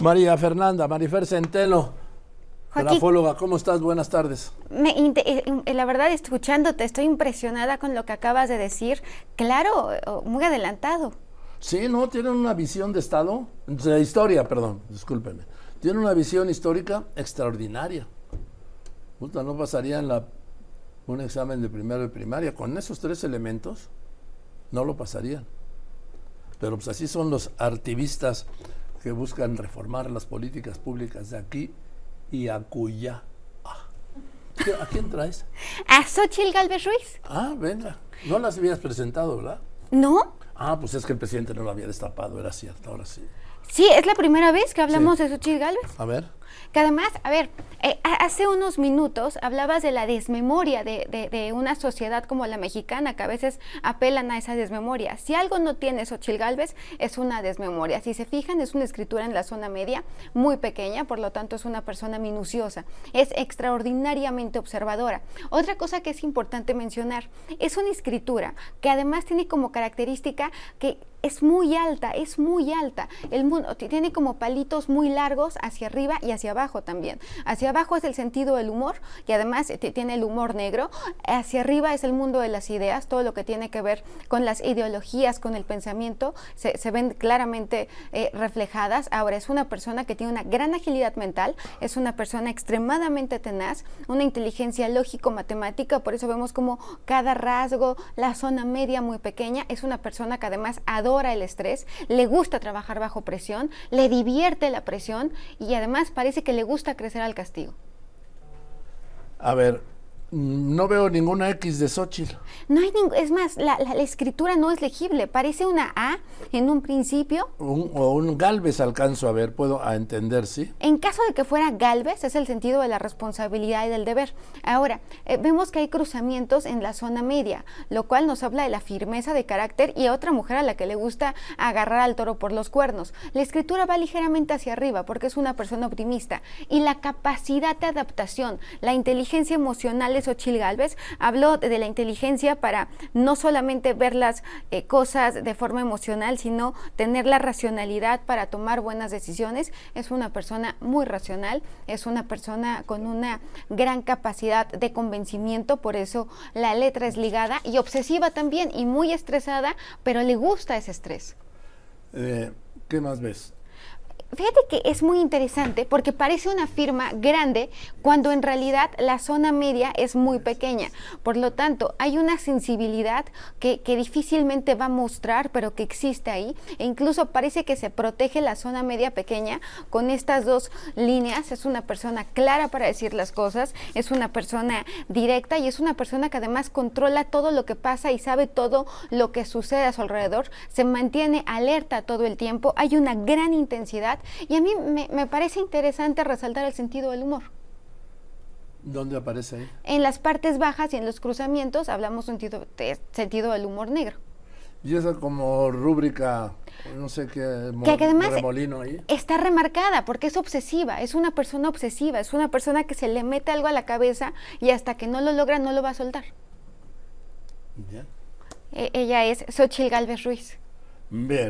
María Fernanda, Marifer Centeno, grafóloga, ¿cómo estás? Buenas tardes. Eh, la verdad, escuchándote, estoy impresionada con lo que acabas de decir. Claro, muy adelantado. Sí, no, tienen una visión de Estado, de historia, perdón, discúlpenme. Tienen una visión histórica extraordinaria. Puta, no pasarían la, un examen de primero de primaria. Con esos tres elementos, no lo pasarían. Pero pues así son los activistas que buscan reformar las políticas públicas de aquí y acullá. Ah. ¿A quién traes? A Xochitl Galvez Ruiz. Ah, venga. No las habías presentado, ¿verdad? No. Ah, pues es que el presidente no lo había destapado, era cierto, ahora sí. Sí, es la primera vez que hablamos de Xochitl Galvez. A ver. Que además, a ver, eh, hace unos minutos hablabas de la desmemoria de, de, una sociedad como la mexicana, que a veces apelan a esa desmemoria. Si algo no tiene Xochil Galvez, es una desmemoria. Si se fijan, es una escritura en la zona media muy pequeña, por lo tanto es una persona minuciosa. Es extraordinariamente observadora. Otra cosa que es importante mencionar, es una escritura que además tiene como característica que es muy alta, es muy alta. El mundo tiene como palitos muy largos hacia arriba y hacia abajo también. Hacia abajo es el sentido del humor y además tiene el humor negro. Hacia arriba es el mundo de las ideas, todo lo que tiene que ver con las ideologías, con el pensamiento, se, ven claramente eh, reflejadas. Ahora es una persona que tiene una gran agilidad mental, es una persona extremadamente tenaz, una inteligencia lógico-matemática, por eso vemos como cada rasgo, la zona media muy pequeña, es una persona que además adora el estrés, le gusta trabajar bajo presión, le divierte la presión y además parece que le gusta crecer al castigo. A ver, no veo ninguna X de Xochitl. No hay es más, la, escritura no es legible. Parece una A en un principio. o un Galvez alcanzo a ver, puedo a entender, ¿sí? En caso de que fuera Galvez, es el sentido de la responsabilidad y del deber. Ahora, eh, vemos que hay cruzamientos en la zona media, lo cual nos habla de la firmeza de carácter y a otra mujer a la que le gusta agarrar al toro por los cuernos. La escritura va ligeramente hacia arriba porque es una persona optimista y la capacidad de adaptación, la inteligencia emocional Ochil Galvez, habló de la inteligencia para no solamente ver las eh, cosas de forma emocional, sino tener la racionalidad para tomar buenas decisiones. Es una persona muy racional, es una persona con una gran capacidad de convencimiento, por eso la letra es ligada y obsesiva también y muy estresada, pero le gusta ese estrés. Eh, ¿Qué más ves? Fíjate que es muy interesante porque parece una firma grande cuando en realidad la zona media es muy pequeña. Por lo tanto, hay una sensibilidad que, difícilmente va a mostrar, pero que existe ahí. E incluso parece que se protege la zona media pequeña con estas dos líneas. Es una persona clara para decir las cosas, es una persona directa y es una persona que además controla todo lo que pasa y sabe todo lo que sucede a su alrededor. Se mantiene alerta todo el tiempo. Hay una gran intensidad y a mí me, parece interesante resaltar el sentido del humor. ¿Dónde aparece ahí? En las partes bajas y en los cruzamientos hablamos sentido, de, sentido del humor negro. Y esa como rúbrica, no sé qué, que además remolino ahí. Está remarcada porque es obsesiva, es una persona obsesiva, es una persona que se le mete algo a la cabeza y hasta que no lo logra no lo va a soltar. Bien. E, ella es Xochil Galvez Ruiz. Bien.